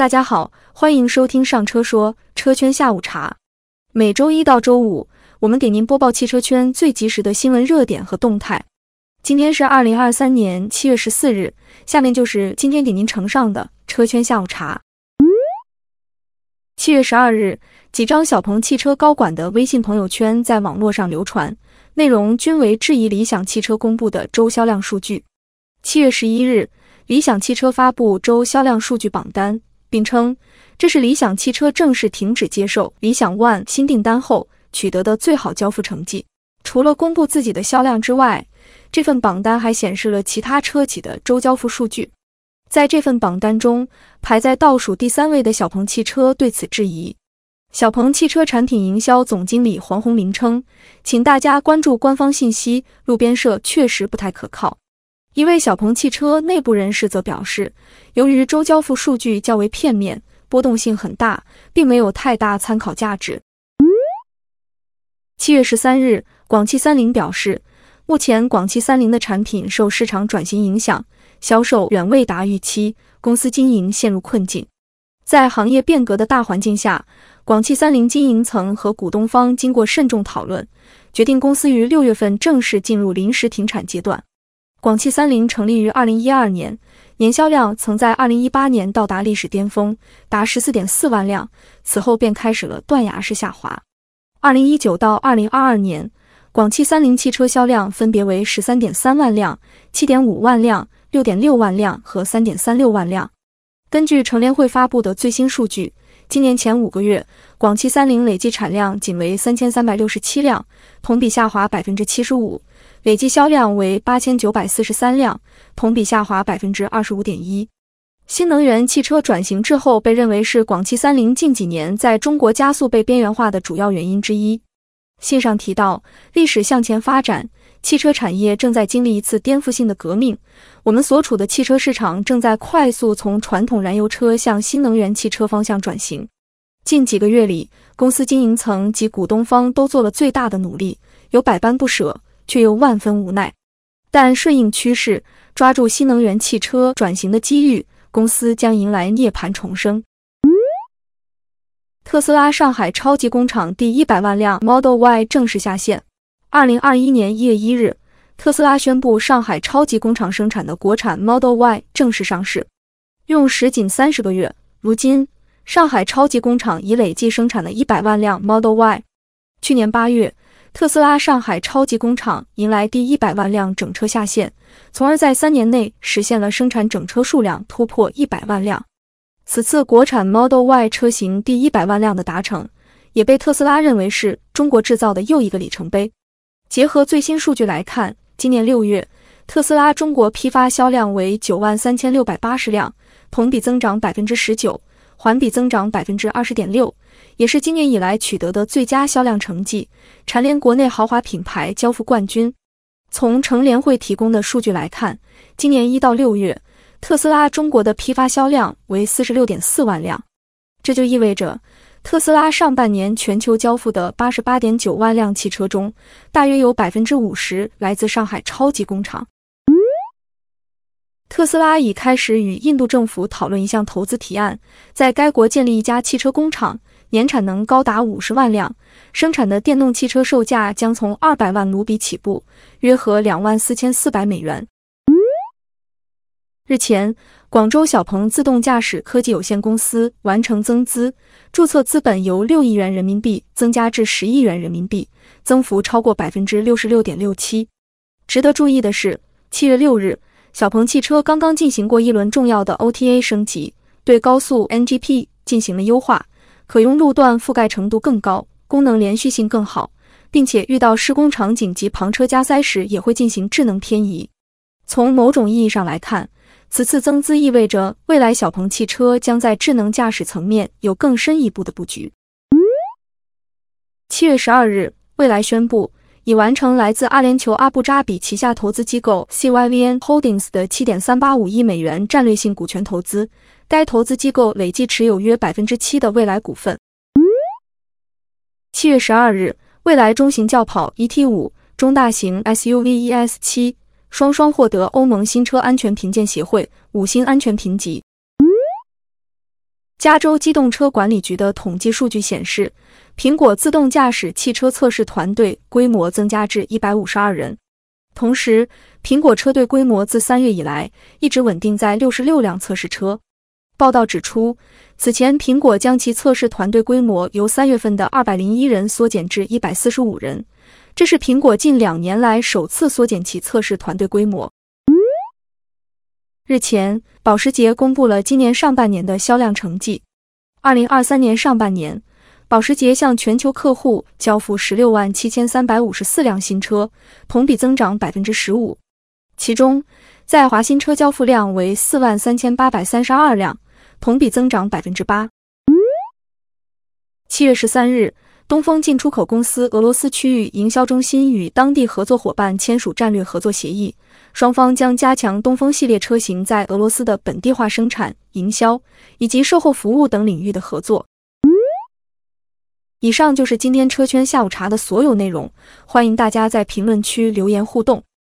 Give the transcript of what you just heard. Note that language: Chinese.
大家好，欢迎收听上车说车圈下午茶。每周一到周五，我们给您播报汽车圈最及时的新闻热点和动态。今天是二零二三年七月十四日，下面就是今天给您呈上的车圈下午茶。七月十二日，几张小鹏汽车高管的微信朋友圈在网络上流传，内容均为质疑理想汽车公布的周销量数据。七月十一日，理想汽车发布周销量数据榜单，并称这是理想汽车正式停止接受理想 ONE 新订单后取得的最好交付成绩。除了公布自己的销量之外，这份榜单还显示了其他车企的周交付数据。在这份榜单中，排在倒数第三位的小鹏汽车对此质疑。小鹏汽车产品营销总经理黄宏林称：“请大家关注官方信息，路边社确实不太可靠。”一位小鹏汽车内部人士则表示，由于周交付数据较为片面，波动性很大，并没有太大参考价值。七月十三日，广汽三菱表示，目前广汽三菱的产品受市场转型影响。销售远未达预期，公司经营陷入困境。在行业变革的大环境下，广汽三菱经营层和股东方经过慎重讨论，决定公司于六月份正式进入临时停产阶段。广汽三菱成立于二零一二年，年销量曾在二零一八年到达历史巅峰，达十四点四万辆，此后便开始了断崖式下滑。二零一九到二零二二年，广汽三菱汽车销量分别为十三点三万辆、七点五万辆。六点六万辆和三点三六万辆。根据乘联会发布的最新数据，今年前五个月，广汽三菱累计产量仅为三千三百六十七辆，同比下滑百分之七十五；累计销量为八千九百四十三辆，同比下滑百分之二十五点一。新能源汽车转型滞后被认为是广汽三菱近几年在中国加速被边缘化的主要原因之一。信上提到，历史向前发展。汽车产业正在经历一次颠覆性的革命，我们所处的汽车市场正在快速从传统燃油车向新能源汽车方向转型。近几个月里，公司经营层及股东方都做了最大的努力，有百般不舍，却又万分无奈。但顺应趋势，抓住新能源汽车转型的机遇，公司将迎来涅槃重生。特斯拉上海超级工厂第一百万辆 Model Y 正式下线。二零二一年一月一日，特斯拉宣布上海超级工厂生产的国产 Model Y 正式上市。用时仅三十个月，如今上海超级工厂已累计生产了一百万辆 Model Y。去年八月，特斯拉上海超级工厂迎来第一百万辆整车下线，从而在三年内实现了生产整车数量突破一百万辆。此次国产 Model Y 车型第一百万辆的达成，也被特斯拉认为是中国制造的又一个里程碑。结合最新数据来看，今年六月，特斯拉中国批发销量为九万三千六百八十辆，同比增长百分之十九，环比增长百分之二十点六，也是今年以来取得的最佳销量成绩，蝉联国内豪华品牌交付冠军。从乘联会提供的数据来看，今年一到六月，特斯拉中国的批发销量为四十六点四万辆，这就意味着。特斯拉上半年全球交付的八十八点九万辆汽车中，大约有百分之五十来自上海超级工厂。特斯拉已开始与印度政府讨论一项投资提案，在该国建立一家汽车工厂，年产能高达五十万辆，生产的电动汽车售价将从二百万卢比起步，约合两万四千四百美元。日前，广州小鹏自动驾驶科技有限公司完成增资，注册资本由六亿元人民币增加至十亿元人民币，增幅超过百分之六十六点六七。值得注意的是，七月六日，小鹏汽车刚刚进行过一轮重要的 OTA 升级，对高速 NGP 进行了优化，可用路段覆盖程度更高，功能连续性更好，并且遇到施工场景及旁车加塞时也会进行智能偏移。从某种意义上来看，此次增资意味着未来小鹏汽车将在智能驾驶层面有更深一步的布局。七月十二日，蔚来宣布已完成来自阿联酋阿布扎比旗下投资机构 CYVN Holdings 的七点三八五亿美元战略性股权投资，该投资机构累计持有约百分之七的蔚来股份。七月十二日，蔚来中型轿跑 ET 五、中大型 SUV ES 七。双双获得欧盟新车安全评鉴协会五星安全评级。加州机动车管理局的统计数据显示，苹果自动驾驶汽车测试团队规模增加至一百五十二人。同时，苹果车队规模自三月以来一直稳定在六十六辆测试车。报道指出，此前苹果将其测试团队规模由三月份的二百零一人缩减至一百四十五人，这是苹果近两年来首次缩减其测试团队规模。日前，保时捷公布了今年上半年的销量成绩。二零二三年上半年，保时捷向全球客户交付十六万七千三百五十四辆新车，同比增长百分之十五。其中，在华新车交付量为四万三千八百三十二辆，同比增长百分之八。七月十三日。东风进出口公司俄罗斯区域营销中心与当地合作伙伴签署战略合作协议，双方将加强东风系列车型在俄罗斯的本地化生产、营销以及售后服务等领域的合作。以上就是今天车圈下午茶的所有内容，欢迎大家在评论区留言互动。